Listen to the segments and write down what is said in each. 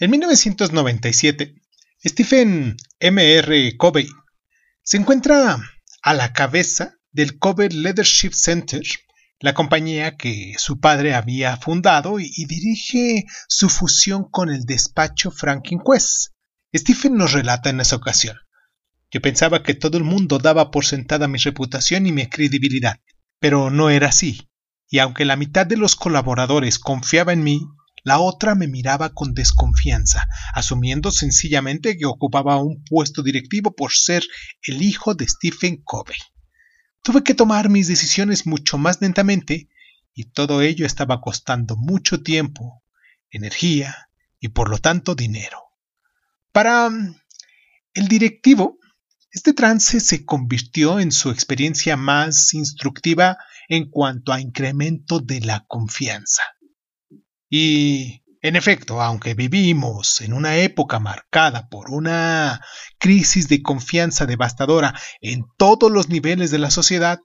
En 1997, Stephen M. R. Covey se encuentra a la cabeza del Covey Leadership Center, la compañía que su padre había fundado y, dirige su fusión con el despacho Franklin Quest. Stephen nos relata en esa ocasión. Yo pensaba que todo el mundo daba por sentada mi reputación y mi credibilidad, pero no era así, y aunque la mitad de los colaboradores confiaba en mí, la otra me miraba con desconfianza, asumiendo sencillamente que ocupaba un puesto directivo por ser el hijo de Stephen Covey. Tuve que tomar mis decisiones mucho más lentamente y todo ello estaba costando mucho tiempo, energía y por lo tanto dinero. Para mm, el directivo, este trance se convirtió en su experiencia más instructiva en cuanto a incremento de la confianza. Y, en efecto, aunque vivimos en una época marcada por una crisis de confianza devastadora en todos los niveles de la sociedad,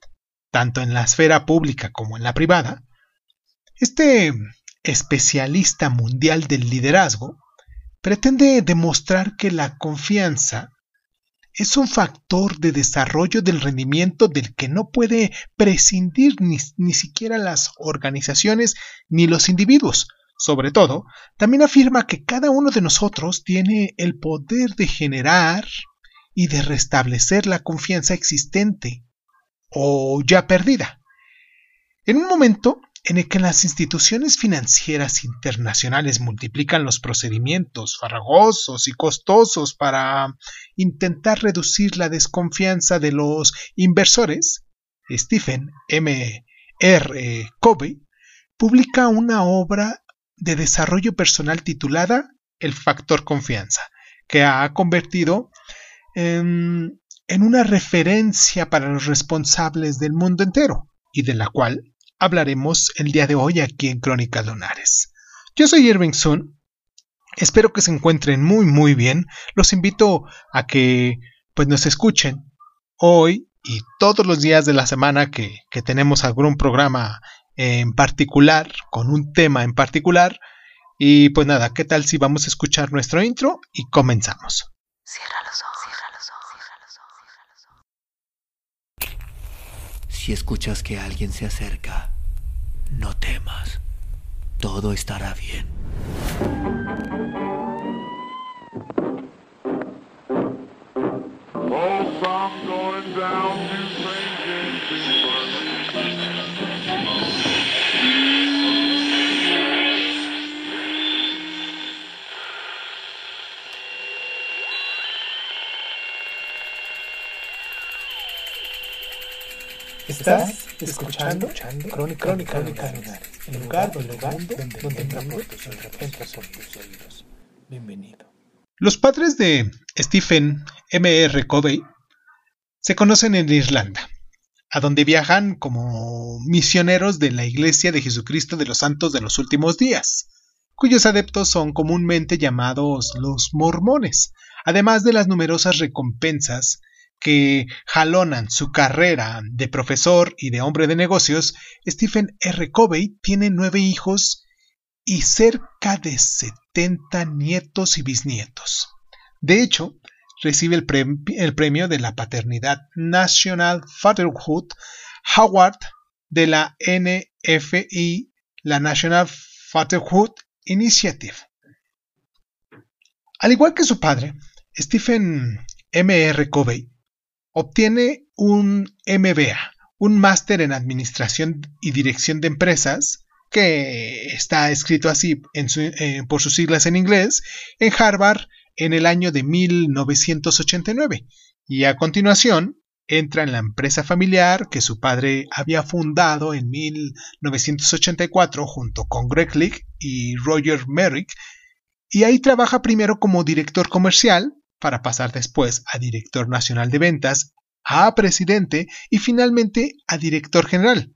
tanto en la esfera pública como en la privada, este especialista mundial del liderazgo pretende demostrar que la confianza es un factor de desarrollo del rendimiento del que no puede prescindir ni, siquiera las organizaciones ni los individuos. Sobre todo, también afirma que cada uno de nosotros tiene el poder de generar y de restablecer la confianza existente o ya perdida. En un momento en el que las instituciones financieras internacionales multiplican los procedimientos farragosos y costosos para intentar reducir la desconfianza de los inversores, Stephen M. R. Covey publica una obra de desarrollo personal titulada El factor confianza, que ha convertido en, en una referencia para los responsables del mundo entero y de la cual hablaremos el día de hoy aquí en Crónicas Lunares. Yo soy Irving Sun. Espero que se encuentren muy muy bien. Los invito a que pues nos escuchen hoy y todos los días de la semana que, que tenemos algún programa en particular, con un tema en particular. Y pues nada, ¿qué tal si vamos a escuchar nuestro intro y comenzamos? Cierra los ojos, cierra los ojos, cierra los ojos. Si escuchas que alguien se acerca, no temas, todo estará bien. Estás escuchando, escuchando Crónica, Crónica, Crónica el lugar, el lugar donde, donde, donde tus oídos. Bienvenido. Los padres de Stephen M. R. Covey se conocen en Irlanda, a donde viajan como misioneros de la Iglesia de Jesucristo de los Santos de los Últimos Días, cuyos adeptos son comúnmente llamados los mormones, además de las numerosas recompensas que jalonan su carrera de profesor y de hombre de negocios, Stephen R. Covey tiene nueve hijos y cerca de 70 nietos y bisnietos. De hecho, recibe el, premio de la paternidad National Fatherhood Award de la NFI, la National Fatherhood Initiative. Al igual que su padre, Stephen M. R. Covey Obtiene un MBA, un máster en Administración y Dirección de Empresas, que está escrito así eh, por sus siglas en inglés, en Harvard en el año de 1989. Y a continuación entra en la empresa familiar que su padre había fundado en 1984 junto con Greg y Roger Merrick, y ahí trabaja primero como director comercial para pasar después a director nacional de ventas, a presidente y finalmente a director general.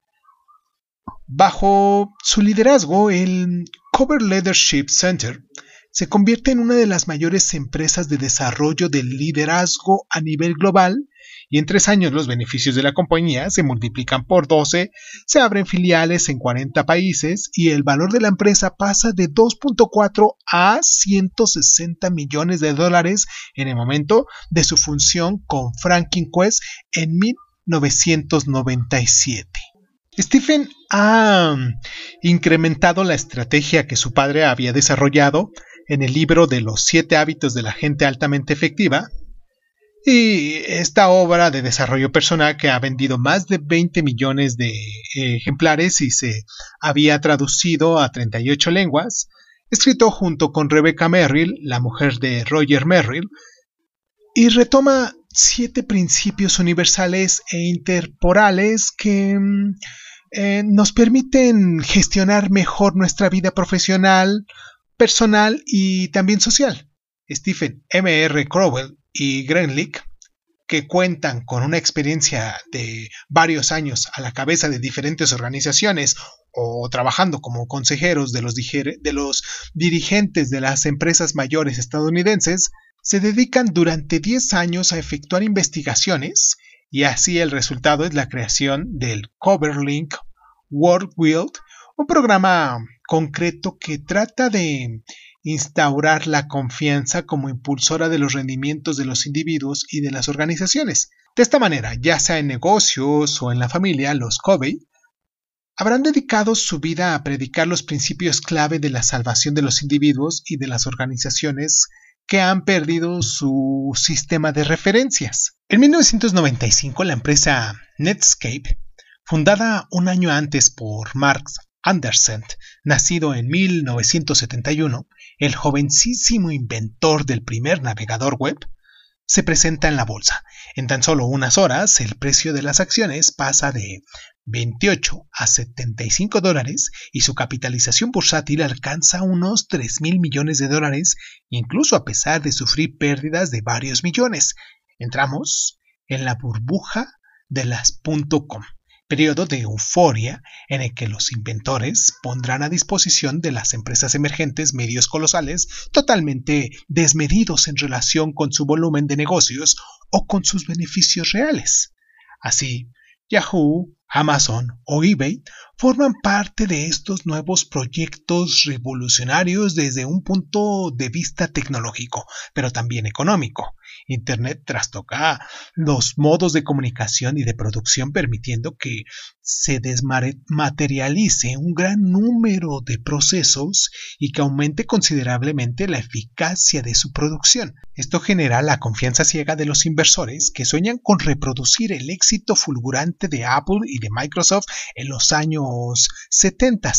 Bajo su liderazgo, el Cover Leadership Center se convierte en una de las mayores empresas de desarrollo del liderazgo a nivel global y en tres años los beneficios de la compañía se multiplican por 12, se abren filiales en 40 países y el valor de la empresa pasa de 2.4 a 160 millones de dólares en el momento de su función con Franklin Quest en 1997. Stephen ha incrementado la estrategia que su padre había desarrollado en el libro de los siete hábitos de la gente altamente efectiva, y esta obra de desarrollo personal que ha vendido más de 20 millones de ejemplares y se había traducido a 38 lenguas, escrito junto con Rebecca Merrill, la mujer de Roger Merrill, y retoma siete principios universales e interporales que mm, eh, nos permiten gestionar mejor nuestra vida profesional, personal y también social. Stephen M. R. Crowell y Grenlick, que cuentan con una experiencia de varios años a la cabeza de diferentes organizaciones o trabajando como consejeros de los, de los dirigentes de las empresas mayores estadounidenses, se dedican durante 10 años a efectuar investigaciones y así el resultado es la creación del Coverlink World Wild, un programa concreto que trata de instaurar la confianza como impulsora de los rendimientos de los individuos y de las organizaciones. De esta manera, ya sea en negocios o en la familia, los Covey habrán dedicado su vida a predicar los principios clave de la salvación de los individuos y de las organizaciones que han perdido su sistema de referencias. En 1995, la empresa Netscape, fundada un año antes por Mark Andersen, nacido en 1971, el jovencísimo inventor del primer navegador web, se presenta en la bolsa. En tan solo unas horas, el precio de las acciones pasa de 28 a 75 dólares y su capitalización bursátil alcanza unos 3 mil millones de dólares, incluso a pesar de sufrir pérdidas de varios millones. Entramos en la burbuja de las .com periodo de euforia en el que los inventores pondrán a disposición de las empresas emergentes medios colosales totalmente desmedidos en relación con su volumen de negocios o con sus beneficios reales. Así, Yahoo, Amazon o eBay forman parte de estos nuevos proyectos revolucionarios desde un punto de vista tecnológico, pero también económico. Internet trastoca los modos de comunicación y de producción permitiendo que se desmaterialice un gran número de procesos y que aumente considerablemente la eficacia de su producción. Esto genera la confianza ciega de los inversores que sueñan con reproducir el éxito fulgurante de Apple y de Microsoft en los años 70.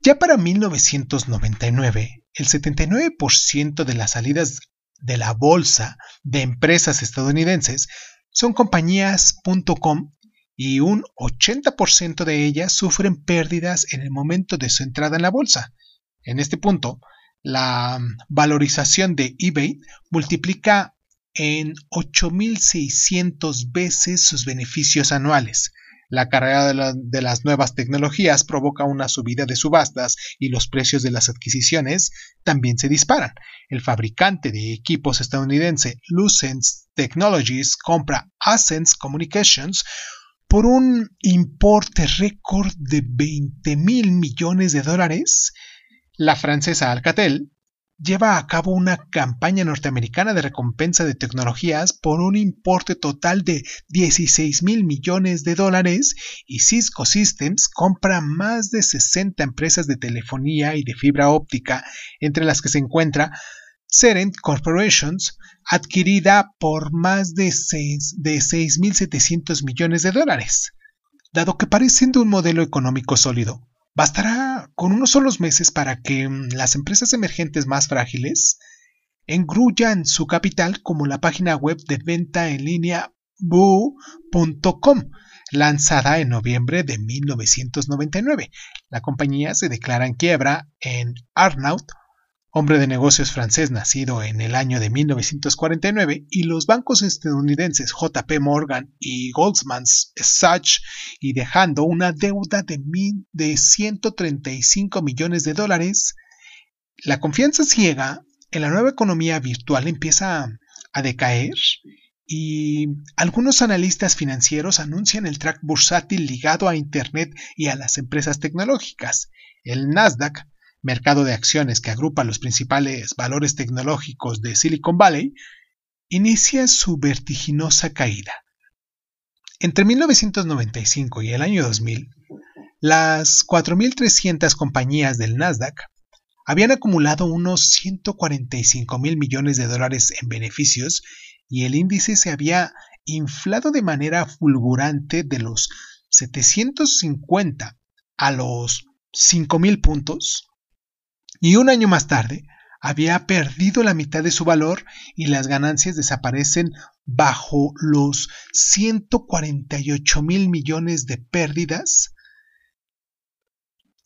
Ya para 1999, el 79% de las salidas de la bolsa de empresas estadounidenses son compañías.com y un 80% de ellas sufren pérdidas en el momento de su entrada en la bolsa. En este punto, la valorización de eBay multiplica en 8.600 veces sus beneficios anuales, la carrera de, las nuevas tecnologías provoca una subida de subastas y los precios de las adquisiciones también se disparan. El fabricante de equipos estadounidense Lucent Technologies compra Ascens Communications por un importe récord de 20 mil millones de dólares. La francesa Alcatel lleva a cabo una campaña norteamericana de recompensa de tecnologías por un importe total de 16 mil millones de dólares y Cisco Systems compra más de 60 empresas de telefonía y de fibra óptica, entre las que se encuentra Serent Corporations, adquirida por más de 6.700 millones de dólares. Dado que parecen de un modelo económico sólido, Bastará con unos solos meses para que mm, las empresas emergentes más frágiles engrullan su capital como la página web de venta en línea boo.com, lanzada en noviembre de 1999. La compañía se declara en quiebra en Arnaut hombre de negocios francés nacido en el año de 1949, y los bancos estadounidenses JP Morgan y Goldman Sachs, y dejando una deuda de, de 135 millones de dólares, la confianza ciega en la nueva economía virtual empieza a decaer y algunos analistas financieros anuncian el track bursátil ligado a Internet y a las empresas tecnológicas. El Nasdaq, mercado de acciones que agrupa los principales valores tecnológicos de Silicon Valley, inicia su vertiginosa caída. Entre 1995 y el año 2000, las 4.300 compañías del Nasdaq habían acumulado unos 145 mil millones de dólares en beneficios y el índice se había inflado de manera fulgurante de los 750 a los 5.000 puntos y un año más tarde había perdido la mitad de su valor y las ganancias desaparecen bajo los 148 mil millones de pérdidas.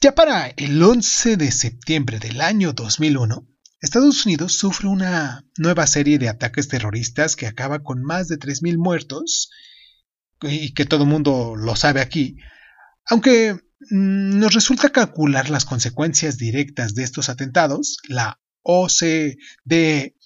Ya para el 11 de septiembre del año 2001, Estados Unidos sufre una nueva serie de ataques terroristas que acaba con más de 3.000 muertos y que todo el mundo lo sabe aquí, aunque nos resulta calcular las consecuencias directas de estos atentados, la OCDE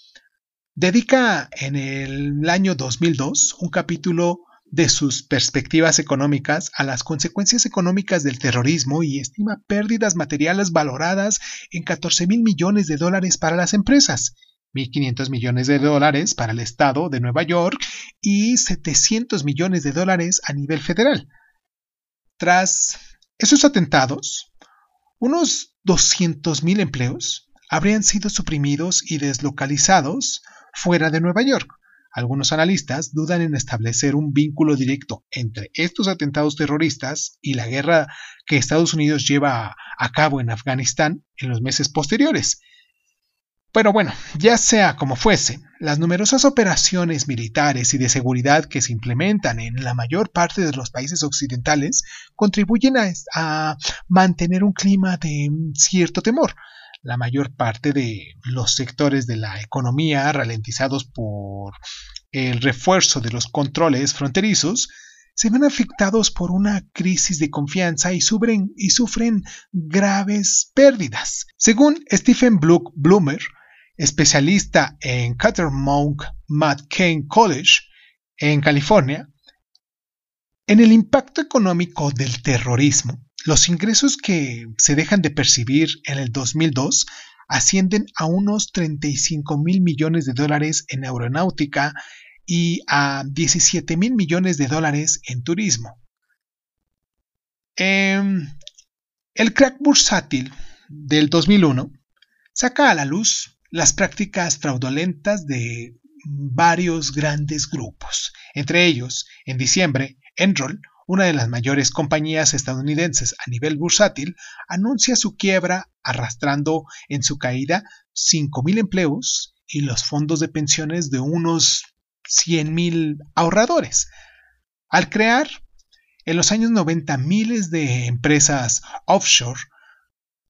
dedica en el año 2002 un capítulo de sus perspectivas económicas a las consecuencias económicas del terrorismo y estima pérdidas materiales valoradas en 14 mil millones de dólares para las empresas, 1.500 millones de dólares para el Estado de Nueva York y 700 millones de dólares a nivel federal. Tras esos atentados, unos 200.000 empleos habrían sido suprimidos y deslocalizados fuera de Nueva York, algunos analistas dudan en establecer un vínculo directo entre estos atentados terroristas y la guerra que Estados Unidos lleva a cabo en Afganistán en los meses posteriores. Pero bueno, ya sea como fuese, las numerosas operaciones militares y de seguridad que se implementan en la mayor parte de los países occidentales contribuyen a, mantener un clima de cierto temor, la mayor parte de los sectores de la economía ralentizados por el refuerzo de los controles fronterizos se ven afectados por una crisis de confianza y sufren, y sufren graves pérdidas. Según Stephen Bloomer, especialista en Cattermount McCain College en California, en el impacto económico del terrorismo, los ingresos que se dejan de percibir en el 2002 ascienden a unos 35 mil millones de dólares en aeronáutica y a 17 mil millones de dólares en turismo. Em, el crack bursátil del 2001 saca a la luz las prácticas fraudulentas de varios grandes grupos. Entre ellos, en diciembre, Enroll una de las mayores compañías estadounidenses a nivel bursátil, anuncia su quiebra arrastrando en su caída 5.000 empleos y los fondos de pensiones de unos 100.000 ahorradores. Al crear en los años 90 miles de empresas offshore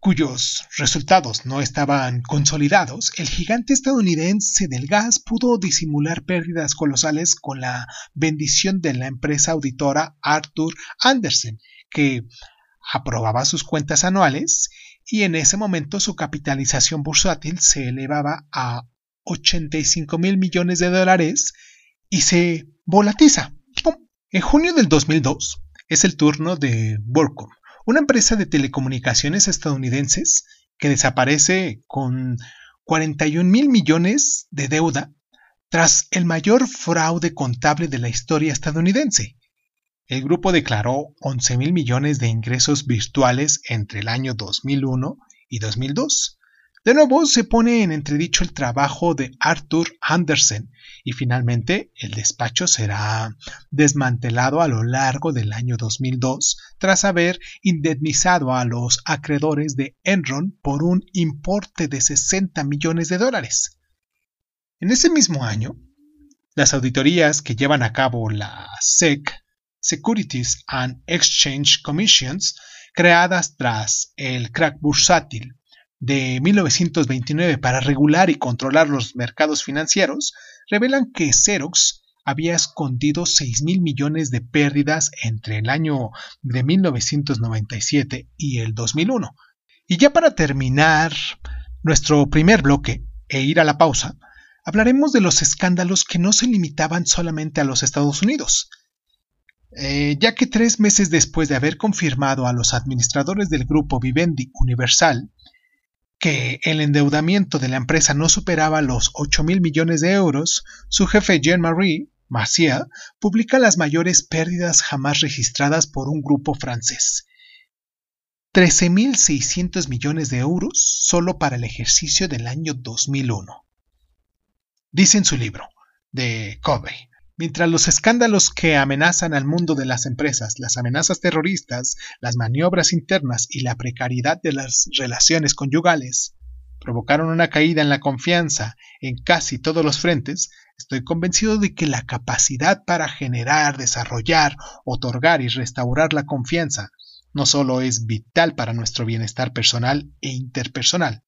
cuyos resultados no estaban consolidados, el gigante estadounidense del gas pudo disimular pérdidas colosales con la bendición de la empresa auditora Arthur Andersen, que aprobaba sus cuentas anuales y en ese momento su capitalización bursátil se elevaba a 85 mil millones de dólares y se volatiza. En junio del 2002 es el turno de WorldCom, una empresa de telecomunicaciones estadounidenses que desaparece con 41 mil millones de deuda tras el mayor fraude contable de la historia estadounidense. El grupo declaró 11 mil millones de ingresos virtuales entre el año 2001 y 2002, de nuevo se pone en entredicho el trabajo de Arthur Andersen y finalmente el despacho será desmantelado a lo largo del año 2002 tras haber indemnizado a los acreedores de Enron por un importe de 60 millones de dólares. En ese mismo año, las auditorías que llevan a cabo la SEC, Securities and Exchange Commissions, creadas tras el crack bursátil de 1929 para regular y controlar los mercados financieros revelan que Xerox había escondido 6 mil millones de pérdidas entre el año de 1997 y el 2001. Y ya para terminar nuestro primer bloque e ir a la pausa, hablaremos de los escándalos que no se limitaban solamente a los Estados Unidos, eh, ya que tres meses después de haber confirmado a los administradores del grupo Vivendi Universal que el endeudamiento de la empresa no superaba los 8 mil millones de euros, su jefe Jean-Marie Marcia publica las mayores pérdidas jamás registradas por un grupo francés. 13.600 millones de euros solo para el ejercicio del año 2001. Dice en su libro, de Kobe, mientras los escándalos que amenazan al mundo de las empresas, las amenazas terroristas, las maniobras internas y la precariedad de las relaciones conyugales provocaron una caída en la confianza en casi todos los frentes, estoy convencido de que la capacidad para generar, desarrollar, otorgar y restaurar la confianza no solo es vital para nuestro bienestar personal e interpersonal,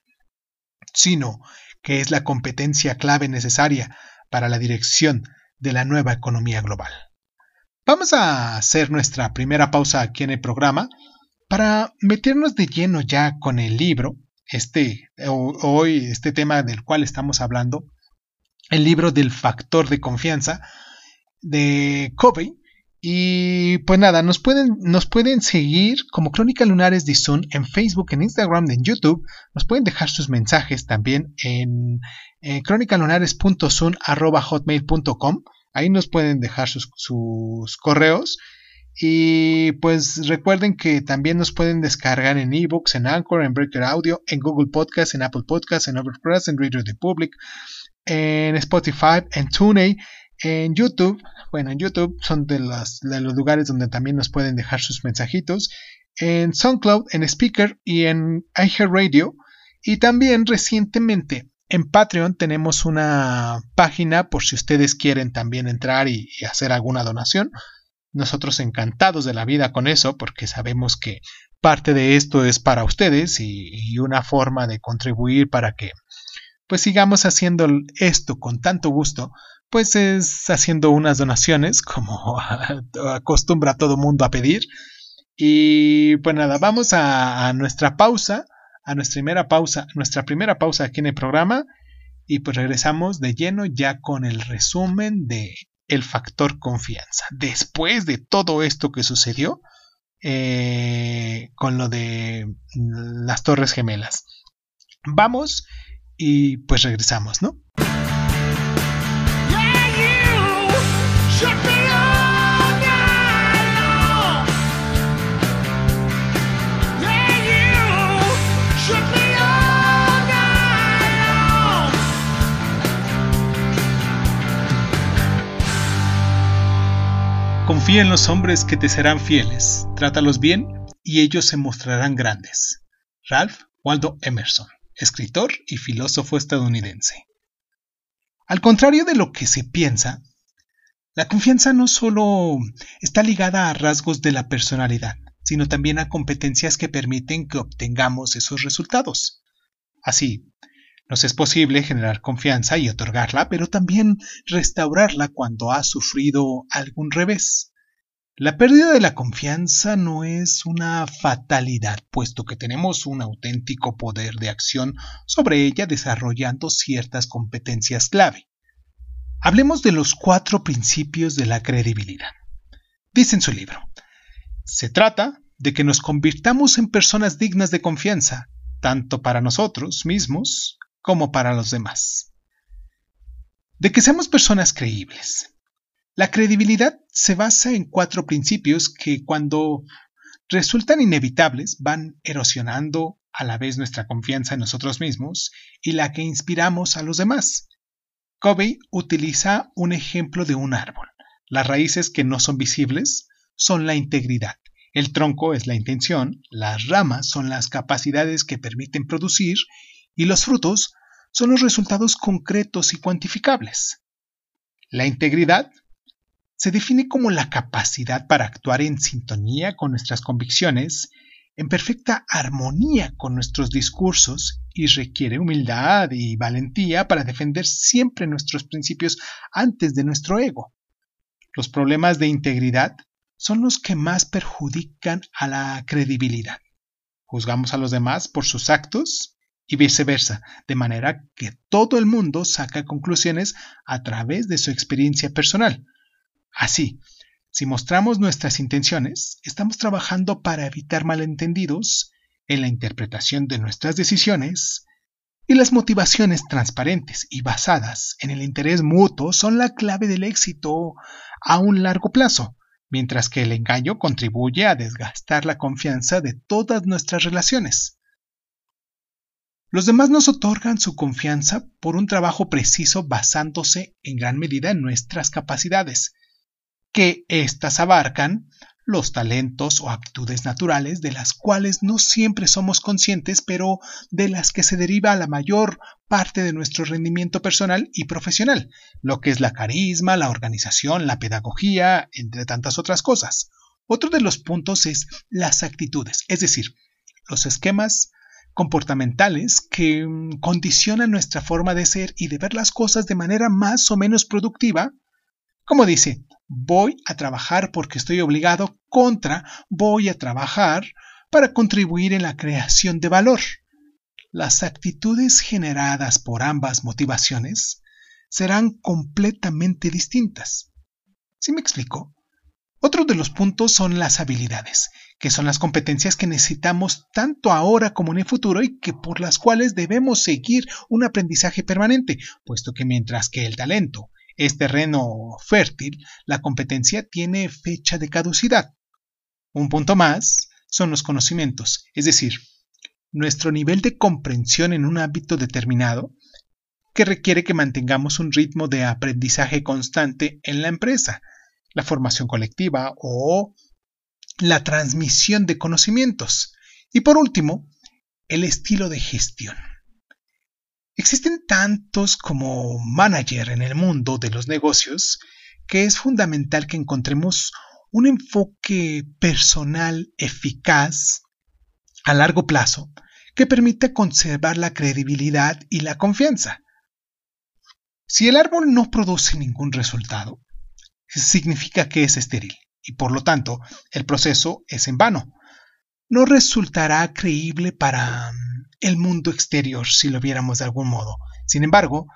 sino que es la competencia clave necesaria para la dirección de la nueva economía global. Vamos a hacer nuestra primera pausa aquí en el programa para meternos de lleno ya con el libro, este hoy este tema del cual estamos hablando, el libro del factor de confianza de Covey. Y pues nada, nos pueden, nos pueden seguir como Crónica Lunares de Sun en Facebook, en Instagram, en YouTube. Nos pueden dejar sus mensajes también en, en cronicalunares.sun.hotmail.com. Ahí nos pueden dejar sus, sus republic y pues recuerden que también nos pueden descargar en ebooks, en Anchor, en Breaker Audio, en Google Podcast, en Apple Podcast, en Overpress, en Radio Republic, en Spotify, en TuneIn, en YouTube. Bueno, en YouTube son de los, lugares donde también nos pueden dejar sus mensajitos. En SoundCloud, en Speaker y en iHeartRadio. Y también recientemente en Patreon tenemos una página por si ustedes quieren también entrar y, hacer alguna donación. Nosotros encantados de la vida con eso porque sabemos que parte de esto es para ustedes y, y una forma de contribuir para que pues sigamos haciendo esto con tanto gusto, pues es haciendo unas donaciones como acostumbra todo mundo a pedir. Y pues nada, vamos a, nuestra pausa, a nuestra primera pausa, nuestra primera pausa aquí en el programa y pues regresamos de lleno ya con el resumen de el factor confianza. Después de todo esto que sucedió eh, con lo de las Torres Gemelas. Vamos y pues regresamos, ¿no? Confía en los hombres que te serán fieles, trátalos bien y ellos se mostrarán grandes. Ralph Waldo Emerson escritor y filósofo estadounidense. Al contrario de lo que se piensa, la confianza no solo está ligada a rasgos de la personalidad, sino también a competencias que permiten que obtengamos esos resultados. Así, nos es posible generar confianza y otorgarla, pero también restaurarla cuando ha sufrido algún revés. La pérdida de la confianza no es una fatalidad, puesto que tenemos un auténtico poder de acción sobre ella desarrollando ciertas competencias clave. Hablemos de los cuatro principios de la credibilidad. Dice en su libro, se trata de que nos convirtamos en personas dignas de confianza, tanto para nosotros mismos como para los demás. De que seamos personas creíbles, la credibilidad se basa en cuatro principios que cuando resultan inevitables van erosionando a la vez nuestra confianza en nosotros mismos y la que inspiramos a los demás. Covey utiliza un ejemplo de un árbol. Las raíces que no son visibles son la integridad. El tronco es la intención, las ramas son las capacidades que permiten producir y los frutos son los resultados concretos y cuantificables. La integridad se define como la capacidad para actuar en sintonía con nuestras convicciones, en perfecta armonía con nuestros discursos y requiere humildad y valentía para defender siempre nuestros principios antes de nuestro ego. Los problemas de integridad son los que más perjudican a la credibilidad. Juzgamos a los demás por sus actos y viceversa, de manera que todo el mundo saca conclusiones a través de su experiencia personal. Así, si mostramos nuestras intenciones, estamos trabajando para evitar malentendidos en la interpretación de nuestras decisiones y las motivaciones transparentes y basadas en el interés mutuo son la clave del éxito a un largo plazo, mientras que el engaño contribuye a desgastar la confianza de todas nuestras relaciones. Los demás nos otorgan su confianza por un trabajo preciso basándose en gran medida en nuestras capacidades, que éstas abarcan los talentos o aptitudes naturales de las cuales no siempre somos conscientes, pero de las que se deriva la mayor parte de nuestro rendimiento personal y profesional, lo que es la carisma, la organización, la pedagogía, entre tantas otras cosas. Otro de los puntos es las actitudes, es decir, los esquemas comportamentales que mm, condicionan nuestra forma de ser y de ver las cosas de manera más o menos productiva, como dice, voy a trabajar porque estoy obligado contra voy a trabajar para contribuir en la creación de valor. Las actitudes generadas por ambas motivaciones serán completamente distintas. ¿Sí me explico? Otro de los puntos son las habilidades, que son las competencias que necesitamos tanto ahora como en el futuro y que por las cuales debemos seguir un aprendizaje permanente, puesto que mientras que el talento es terreno fértil, la competencia tiene fecha de caducidad. Un punto más son los conocimientos, es decir, nuestro nivel de comprensión en un ámbito determinado que requiere que mantengamos un ritmo de aprendizaje constante en la empresa, la formación colectiva o la transmisión de conocimientos. Y por último, el estilo de gestión. Existen tantos como manager en el mundo de los negocios que es fundamental que encontremos un enfoque personal eficaz a largo plazo que permita conservar la credibilidad y la confianza. Si el árbol no produce ningún resultado, significa que es estéril y por lo tanto el proceso es en vano. No resultará creíble para el mundo exterior si lo viéramos de algún modo. Sin embargo,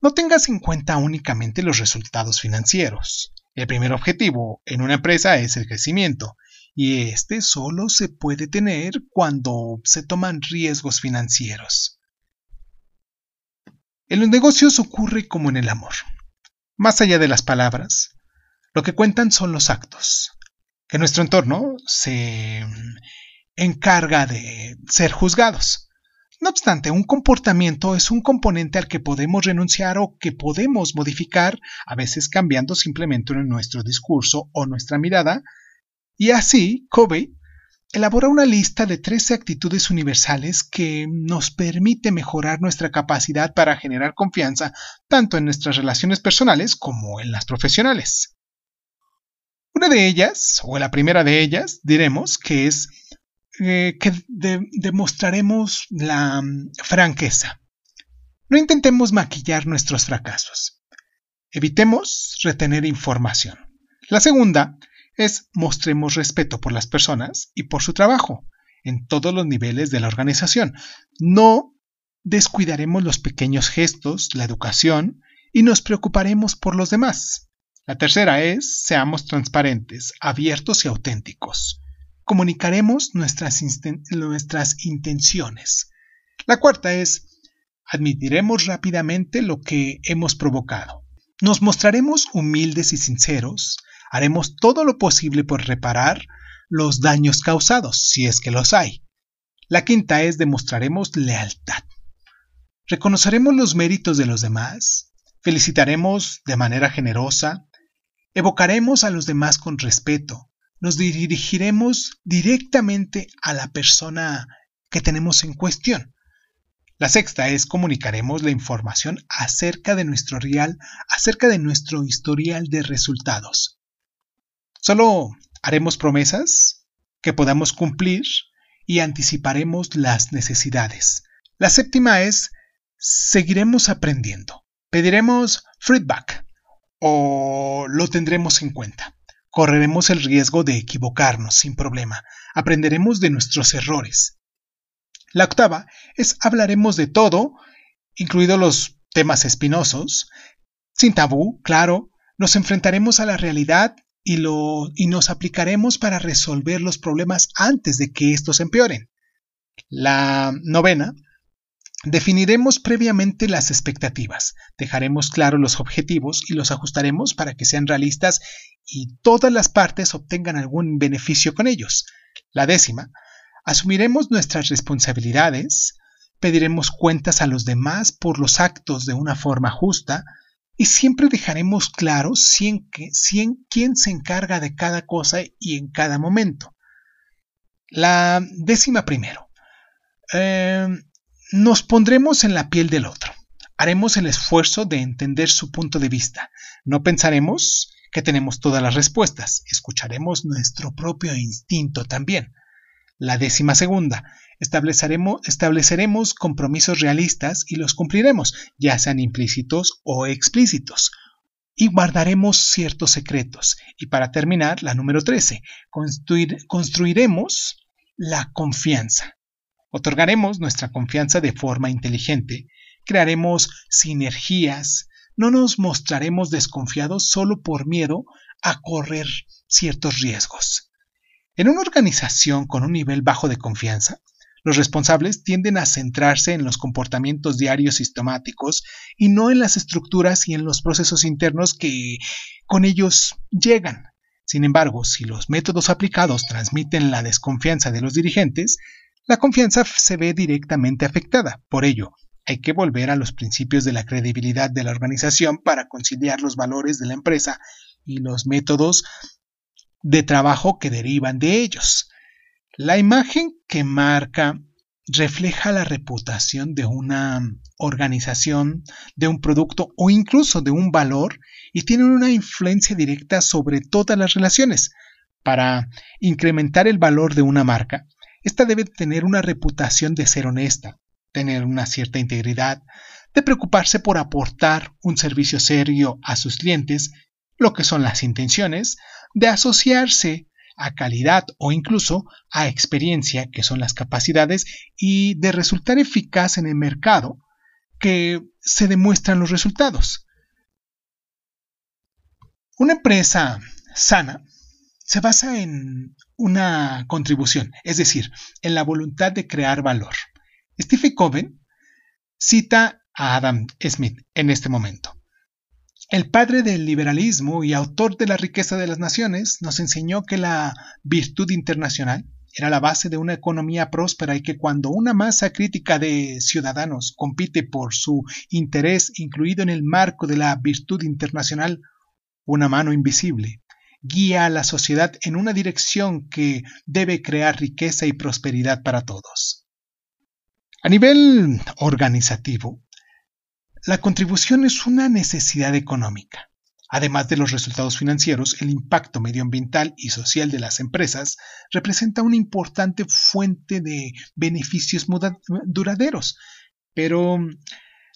no tengas en cuenta únicamente los resultados financieros. El primer objetivo en una empresa es el crecimiento, y este solo se puede tener cuando se toman riesgos financieros. En los negocios ocurre como en el amor. Más allá de las palabras, lo que cuentan son los actos, que nuestro entorno se encarga de ser juzgados. No obstante, un comportamiento es un componente al que podemos renunciar o que podemos modificar, a veces cambiando simplemente nuestro discurso o nuestra mirada, y así Covey elabora una lista de 13 actitudes universales que nos permite mejorar nuestra capacidad para generar confianza tanto en nuestras relaciones personales como en las profesionales. Una de ellas, o la primera de ellas, diremos que es eh, que demostraremos la mm, franqueza. No intentemos maquillar nuestros fracasos. Evitemos retener información. La segunda es mostremos respeto por las personas y por su trabajo en todos los niveles de la organización. No descuidaremos los pequeños gestos, la educación y nos preocuparemos por los demás. La tercera es, seamos transparentes, abiertos y auténticos. Comunicaremos nuestras, nuestras intenciones. La cuarta es, admitiremos rápidamente lo que hemos provocado. Nos mostraremos humildes y sinceros, haremos todo lo posible por reparar los daños causados, si es que los hay. La quinta es demostraremos lealtad. Reconoceremos los méritos de los demás, felicitaremos de manera generosa, Evocaremos a los demás con respeto, nos dirigiremos directamente a la persona que tenemos en cuestión. La sexta es comunicaremos la información acerca de nuestro real, acerca de nuestro historial de resultados. Solo haremos promesas que podamos cumplir y anticiparemos las necesidades. La séptima es seguiremos aprendiendo. Pediremos feedback, o lo tendremos en cuenta. Correremos el riesgo de equivocarnos sin problema. Aprenderemos de nuestros errores. La octava es hablaremos de todo, incluidos los temas espinosos, sin tabú, claro, nos enfrentaremos a la realidad y, lo, y nos aplicaremos para resolver los problemas antes de que estos empeoren. La novena, definiremos previamente las expectativas, dejaremos claros los objetivos y los ajustaremos para que sean realistas y todas las partes obtengan algún beneficio con ellos. La décima, asumiremos nuestras responsabilidades, pediremos cuentas a los demás por los actos de una forma justa, y siempre dejaremos claro quién se encarga de cada cosa y en cada momento. La décima primero. Em, nos pondremos en la piel del otro. Haremos el esfuerzo de entender su punto de vista. No pensaremos que tenemos todas las respuestas. Escucharemos nuestro propio instinto también. La décima segunda. Estableceremos, estableceremos compromisos realistas y los cumpliremos, ya sean implícitos o explícitos. Y guardaremos ciertos secretos. Y para terminar, la número 13. construiremos la confianza. Otorgaremos nuestra confianza de forma inteligente. Crearemos sinergias. No nos mostraremos desconfiados solo por miedo a correr ciertos riesgos. En una organización con un nivel bajo de confianza, los responsables tienden a centrarse en los comportamientos diarios sistemáticos y no en las estructuras y en los procesos internos que con ellos llegan. Sin embargo, si los métodos aplicados transmiten la desconfianza de los dirigentes, la confianza se ve directamente afectada. Por ello, hay que volver a los principios de la credibilidad de la organización para conciliar los valores de la empresa y los métodos de trabajo que derivan de ellos. La imagen que marca refleja la reputación de una organización, de un producto o incluso de un valor y tiene una influencia directa sobre todas las relaciones. Para incrementar el valor de una marca, esta debe tener una reputación de ser honesta, tener una cierta integridad, de preocuparse por aportar un servicio serio a sus clientes, lo que son las intenciones, de asociarse a calidad o incluso a experiencia, que son las capacidades, y de resultar eficaz en el mercado, que se demuestran los resultados. Una empresa sana se basa en una contribución, es decir, en la voluntad de crear valor. Stephen Coven cita a Adam Smith en este momento. El padre del liberalismo y autor de la riqueza de las naciones nos enseñó que la virtud internacional era la base de una economía próspera y que cuando una masa crítica de ciudadanos compite por su interés incluido en el marco de la virtud internacional, una mano invisible guía a la sociedad en una dirección que debe crear riqueza y prosperidad para todos. A nivel organizativo, la contribución es una necesidad económica. Además de los resultados financieros, el impacto medioambiental y social de las empresas representa una importante fuente de beneficios duraderos. Pero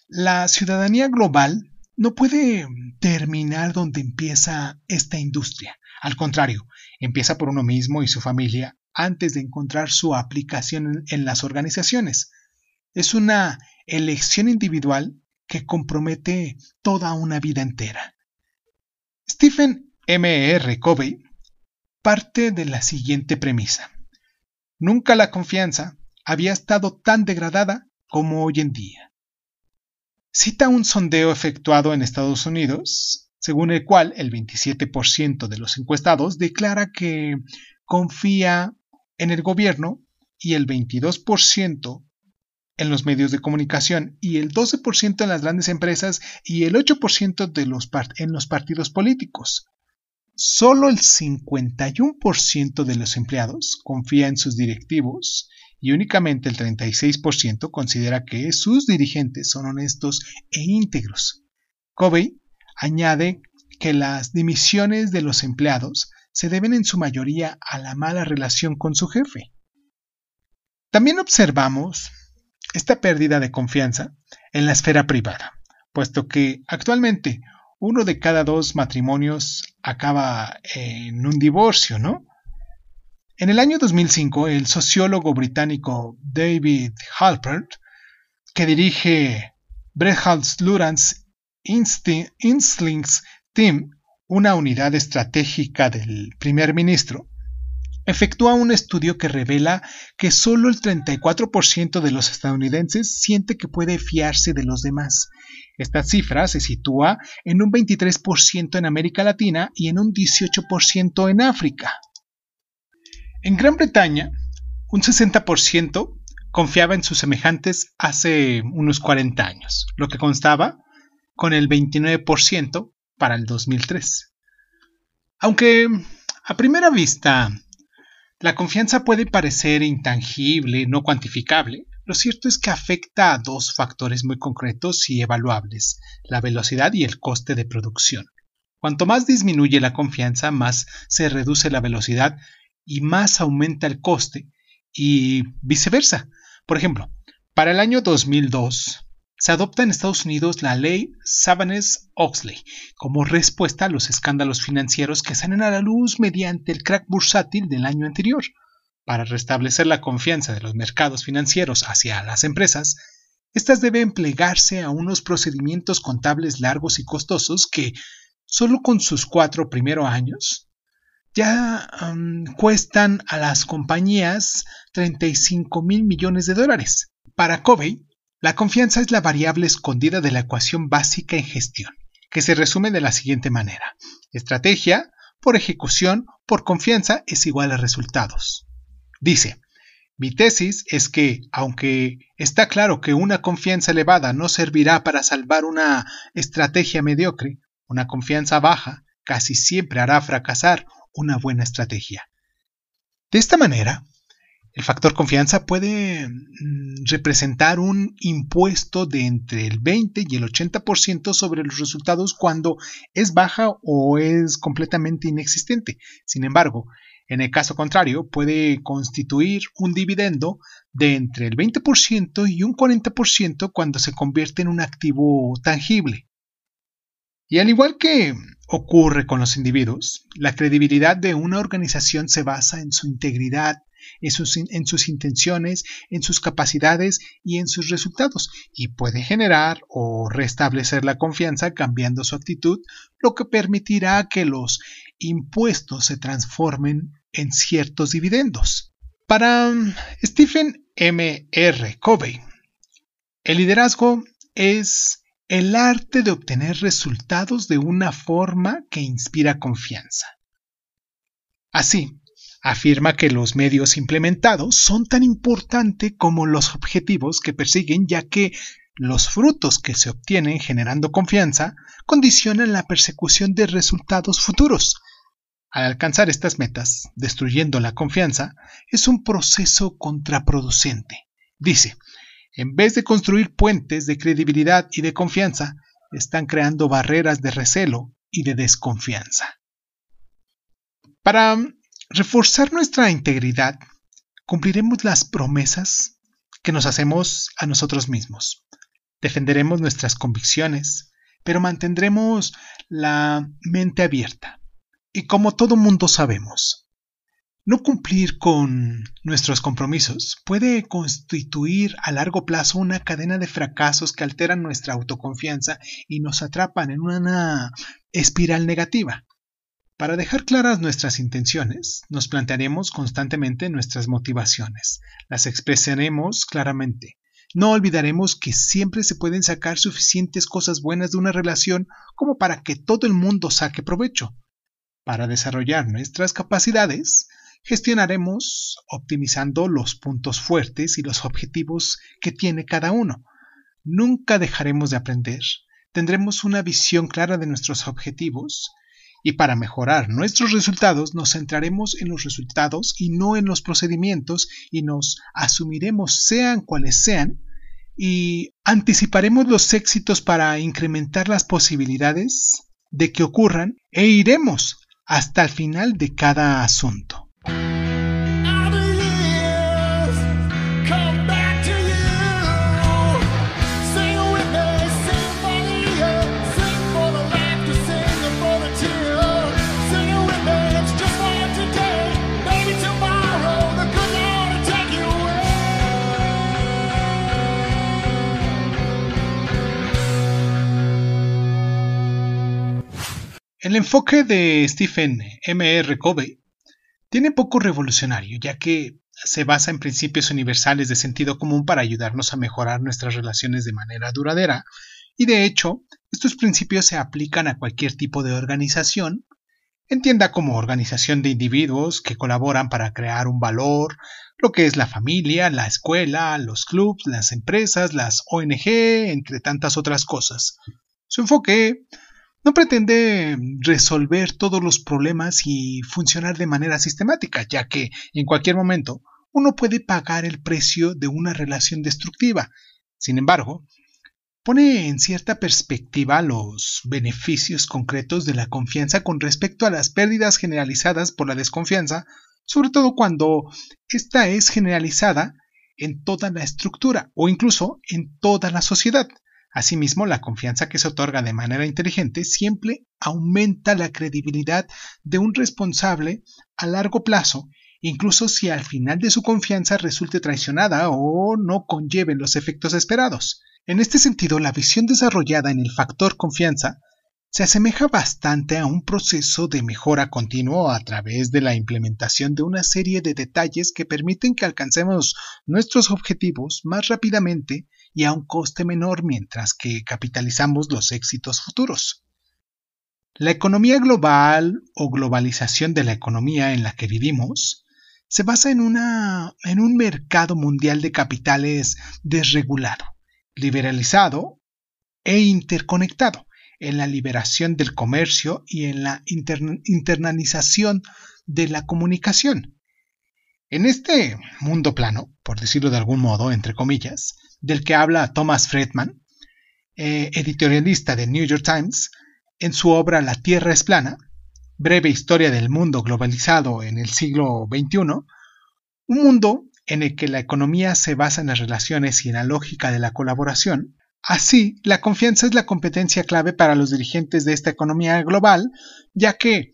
la ciudadanía global no puede terminar donde empieza esta industria. Al contrario, empieza por uno mismo y su familia antes de encontrar su aplicación en las organizaciones. Es una elección individual que compromete toda una vida entera. Stephen M. R. Covey parte de la siguiente premisa. Nunca la confianza había estado tan degradada como hoy en día. Cita un sondeo efectuado en Estados Unidos, según el cual el 27% de los encuestados declara que confía en el gobierno y el 22% en los medios de comunicación y el 12% en las grandes empresas y el 8% de los en los partidos políticos. Solo el 51% de los empleados confía en sus directivos y únicamente el 36% considera que sus dirigentes son honestos e íntegros. Covey añade que las dimisiones de los empleados se deben en su mayoría a la mala relación con su jefe. También observamos esta pérdida de confianza en la esfera privada, puesto que actualmente uno de cada dos matrimonios acaba en un divorcio, ¿no? En el año 2005, el sociólogo británico David Halpert, que dirige Breitholt Lurans Inslings Team, una unidad estratégica del primer ministro, efectúa un estudio que revela que solo el 34% de los estadounidenses siente que puede fiarse de los demás. Esta cifra se sitúa en un 23% en América Latina y en un 18% en África. En Gran Bretaña, un 60% confiaba en sus semejantes hace unos 40 años, lo que constaba con el 29% para el 2003. Aunque a primera vista la confianza puede parecer intangible, no cuantificable. Lo cierto es que afecta a dos factores muy concretos y evaluables, la velocidad y el coste de producción. Cuanto más disminuye la confianza, más se reduce la velocidad y más aumenta el coste y viceversa. Por ejemplo, para el año 2002, se adopta en Estados Unidos la ley Savanes-Oxley como respuesta a los escándalos financieros que salen a la luz mediante el crack bursátil del año anterior. Para restablecer la confianza de los mercados financieros hacia las empresas, éstas deben plegarse a unos procedimientos contables largos y costosos que, solo con sus cuatro primeros años, ya cuestan a las compañías 35 mil millones de dólares. Para Covey, la confianza es la variable escondida de la ecuación básica en gestión, que se resume de la siguiente manera. Estrategia por ejecución por confianza es igual a resultados. Dice, mi tesis es que, aunque está claro que una confianza elevada no servirá para salvar una estrategia mediocre, una confianza baja casi siempre hará fracasar una buena estrategia. De esta manera, el factor confianza puede mm, representar un impuesto de entre el 20 y el 80% sobre los resultados cuando es baja o es completamente inexistente. Sin embargo, en el caso contrario, puede constituir un dividendo de entre el 20% y un 40% cuando se convierte en un activo tangible. Y al igual que ocurre con los individuos, la credibilidad de una organización se basa en su integridad, en sus, intenciones, en sus capacidades y en sus resultados, y puede generar o restablecer la confianza cambiando su actitud, lo que permitirá que los impuestos se transformen en ciertos dividendos. Para um, Stephen M. R. Covey, el liderazgo es el arte de obtener resultados de una forma que inspira confianza. Así, afirma que los medios implementados son tan importantes como los objetivos que persiguen, ya que los frutos que se obtienen generando confianza condicionan la persecución de resultados futuros. Al alcanzar estas metas, destruyendo la confianza, es un proceso contraproducente. Dice, en vez de construir puentes de credibilidad y de confianza, están creando barreras de recelo y de desconfianza. Para reforzar nuestra integridad, cumpliremos las promesas que nos hacemos a nosotros mismos. Defenderemos nuestras convicciones, pero mantendremos la mente abierta. Y como todo mundo sabemos, no cumplir con nuestros compromisos puede constituir a largo plazo una cadena de fracasos que alteran nuestra autoconfianza y nos atrapan en una espiral negativa. Para dejar claras nuestras intenciones, nos plantearemos constantemente nuestras motivaciones, las expresaremos claramente. No olvidaremos que siempre se pueden sacar suficientes cosas buenas de una relación como para que todo el mundo saque provecho. Para desarrollar nuestras capacidades, gestionaremos optimizando los puntos fuertes y los objetivos que tiene cada uno. Nunca dejaremos de aprender. Tendremos una visión clara de nuestros objetivos y para mejorar nuestros resultados nos centraremos en los resultados y no en los procedimientos y nos asumiremos sean cuales sean y anticiparemos los éxitos para incrementar las posibilidades de que ocurran e iremos hasta el final de cada asunto. El enfoque de Stephen M. R. Covey tiene poco revolucionario, ya que se basa en principios universales de sentido común para ayudarnos a mejorar nuestras relaciones de manera duradera, y de hecho, estos principios se aplican a cualquier tipo de organización, entienda como organización de individuos que colaboran para crear un valor, lo que es la familia, la escuela, los clubs, las empresas, las ONG, entre tantas otras cosas. Su enfoque no pretende resolver todos los problemas y funcionar de manera sistemática, ya que en cualquier momento uno puede pagar el precio de una relación destructiva. Sin embargo, pone en cierta perspectiva los beneficios concretos de la confianza con respecto a las pérdidas generalizadas por la desconfianza, sobre todo cuando ésta es generalizada en toda la estructura o incluso en toda la sociedad. Asimismo, la confianza que se otorga de manera inteligente siempre aumenta la credibilidad de un responsable a largo plazo, incluso si al final de su confianza resulte traicionada o no conlleve los efectos esperados. En este sentido, la visión desarrollada en el factor confianza se asemeja bastante a un proceso de mejora continuo a través de la implementación de una serie de detalles que permiten que alcancemos nuestros objetivos más rápidamente y a un coste menor mientras que capitalizamos los éxitos futuros. La economía global o globalización de la economía en la que vivimos se basa en, un mercado mundial de capitales desregulado, liberalizado e interconectado en la liberación del comercio y en la internalización de la comunicación. En este mundo plano, por decirlo de algún modo, entre comillas, del que habla Thomas Friedman, eh, editorialista de New York Times, en su obra La Tierra es plana, breve historia del mundo globalizado en el siglo XXI, un mundo en el que la economía se basa en las relaciones y en la lógica de la colaboración, Así, la confianza es la competencia clave para los dirigentes de esta economía global, ya que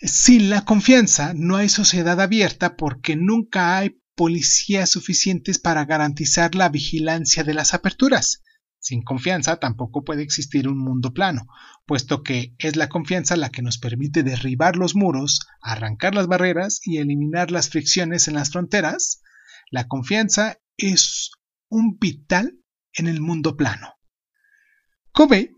sin la confianza no hay sociedad abierta porque nunca hay policías suficientes para garantizar la vigilancia de las aperturas. Sin confianza tampoco puede existir un mundo plano, puesto que es la confianza la que nos permite derribar los muros, arrancar las barreras y eliminar las fricciones en las fronteras. La confianza es un vital en el mundo plano. Kobe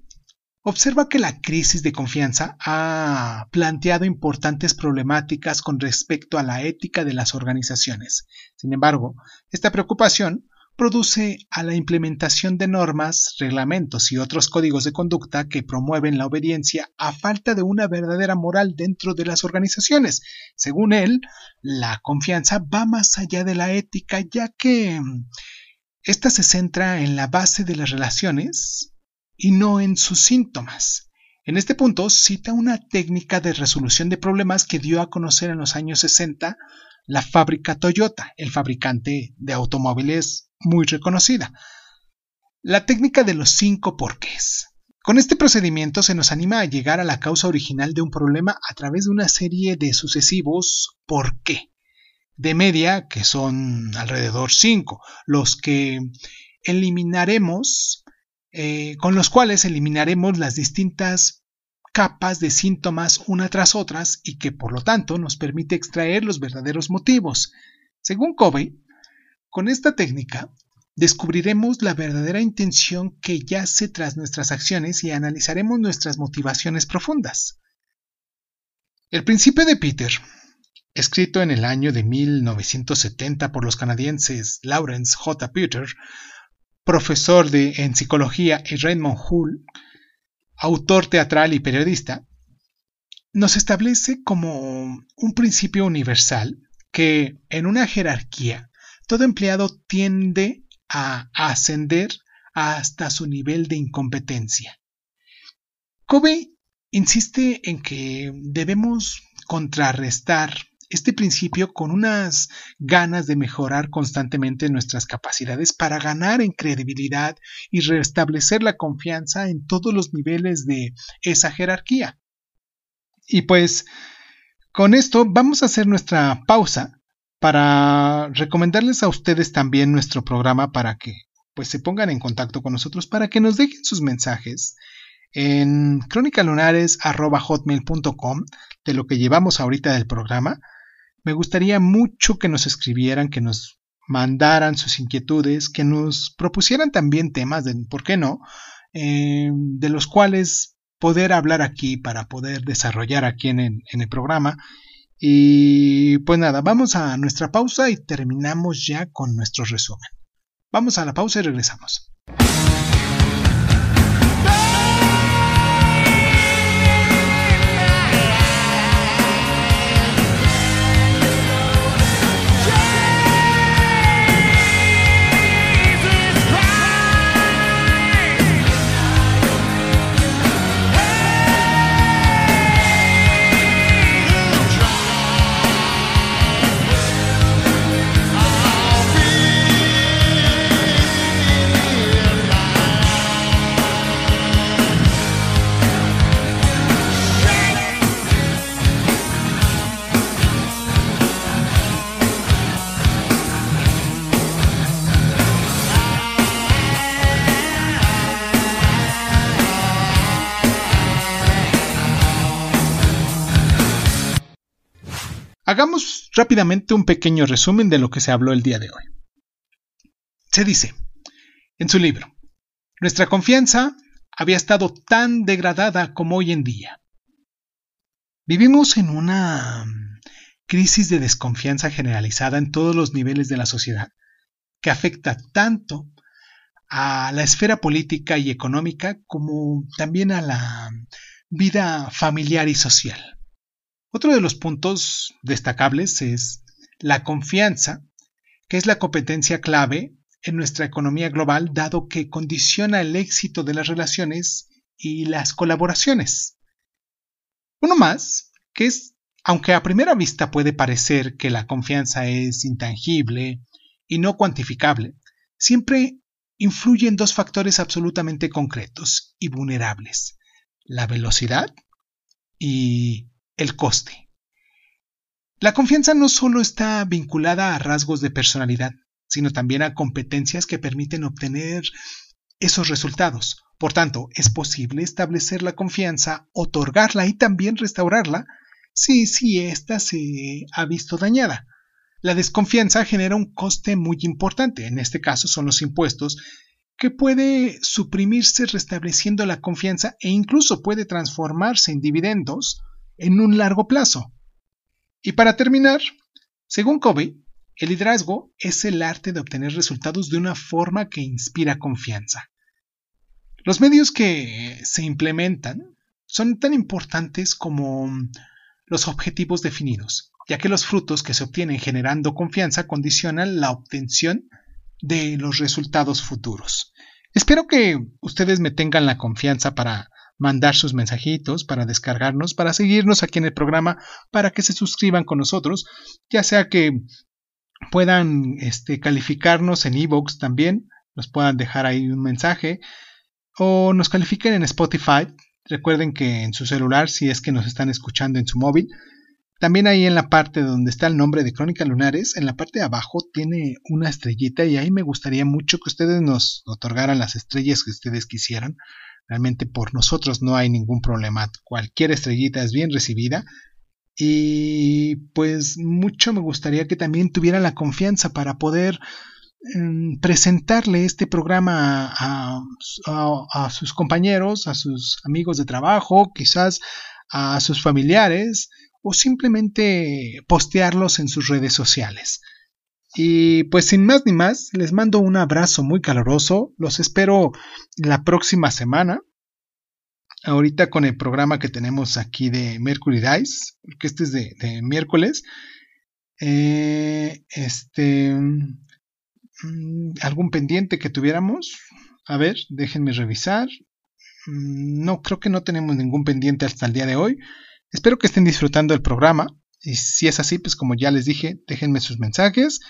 observa que la crisis de confianza ha planteado importantes problemáticas con respecto a la ética de las organizaciones. Sin embargo, esta preocupación produce a la implementación de normas, reglamentos y otros códigos de conducta que promueven la obediencia a falta de una verdadera moral dentro de las organizaciones. Según él, la confianza va más allá de la ética ya que esta se centra en la base de las relaciones y no en sus síntomas. En este punto cita una técnica de resolución de problemas que dio a conocer en los años 60 la fábrica Toyota, el fabricante de automóviles muy reconocida. La técnica de los cinco porqués. Con este procedimiento se nos anima a llegar a la causa original de un problema a través de una serie de sucesivos por qué de media, que son alrededor 5, los que eliminaremos, eh, con los cuales eliminaremos las distintas capas de síntomas una tras otras y que por lo tanto nos permite extraer los verdaderos motivos. Según Covey, con esta técnica descubriremos la verdadera intención que yace tras nuestras acciones y analizaremos nuestras motivaciones profundas. El principio de Peter escrito en el año de 1970 por los canadienses Lawrence J. Peter, profesor de, en psicología, y Raymond Hull, autor teatral y periodista, nos establece como un principio universal que en una jerarquía todo empleado tiende a ascender hasta su nivel de incompetencia. Covey insiste en que debemos contrarrestar este principio con unas ganas de mejorar constantemente nuestras capacidades para ganar en credibilidad y restablecer la confianza en todos los niveles de esa jerarquía. Y pues con esto vamos a hacer nuestra pausa para recomendarles a ustedes también nuestro programa para que pues se pongan en contacto con nosotros para que nos dejen sus mensajes en crónicalunares.hotmail.com de lo que llevamos ahorita del programa. Me gustaría mucho que nos escribieran, que nos mandaran sus inquietudes, que nos propusieran también temas, de, ¿por qué no? Eh, de los cuales poder hablar aquí para poder desarrollar aquí en el programa. Y pues nada, vamos a nuestra pausa y terminamos ya con nuestro resumen. Vamos a la pausa y regresamos. Hagamos rápidamente un pequeño resumen de lo que se habló el día de hoy. Se dice, en su libro, nuestra confianza había estado tan degradada como hoy en día. Vivimos en una crisis de desconfianza generalizada en todos los niveles de la sociedad, que afecta tanto a la esfera política y económica como también a la vida familiar y social. Otro de los puntos destacables es la confianza, que es la competencia clave en nuestra economía global, dado que condiciona el éxito de las relaciones y las colaboraciones. Uno más, que es, aunque a primera vista puede parecer que la confianza es intangible y no cuantificable, siempre influyen dos factores absolutamente concretos y vulnerables, la velocidad y el coste. La confianza no solo está vinculada a rasgos de personalidad, sino también a competencias que permiten obtener esos resultados. Por tanto, es posible establecer la confianza, otorgarla y también restaurarla si, si ésta se ha visto dañada. La desconfianza genera un coste muy importante, en este caso son los impuestos, que puede suprimirse restableciendo la confianza e incluso puede transformarse en dividendos en un largo plazo. Y para terminar, según Covey, el liderazgo es el arte de obtener resultados de una forma que inspira confianza. Los medios que se implementan son tan importantes como los objetivos definidos, ya que los frutos que se obtienen generando confianza condicionan la obtención de los resultados futuros. Espero que ustedes me tengan la confianza para mandar sus mensajitos, para descargarnos, para seguirnos aquí en el programa, para que se suscriban con nosotros, ya sea que puedan este, calificarnos en Evox también, nos puedan dejar ahí un mensaje, o nos califiquen en Spotify. Recuerden que en su celular, si es que nos están escuchando en su móvil, también ahí en la parte donde está el nombre de Crónica Lunares, en la parte de abajo tiene una estrellita y ahí me gustaría mucho que ustedes nos otorgaran las estrellas que ustedes quisieran. Realmente por nosotros no hay ningún problema. Cualquier estrellita es bien recibida. Y pues mucho me gustaría que también tuvieran la confianza para poder em, presentarle este programa a, a, sus compañeros, a sus amigos de trabajo, quizás a sus familiares o simplemente postearlos en sus redes sociales. Y pues sin más ni más, les mando un abrazo muy caloroso. Los espero la próxima semana. Ahorita con el programa que tenemos aquí de Mercury Dice, que este es de, miércoles. Eh, este. Mm, ¿Algún pendiente que tuviéramos? A ver, déjenme revisar. Mm, no, creo que no tenemos ningún pendiente hasta el día de hoy. Espero que estén disfrutando el programa. Y si es así, pues como ya les dije, déjenme sus mensajes.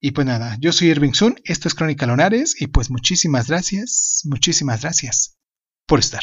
Y pues nada, yo soy Irving Sun, esto es Crónica Lonares y pues muchísimas gracias, muchísimas gracias por estar.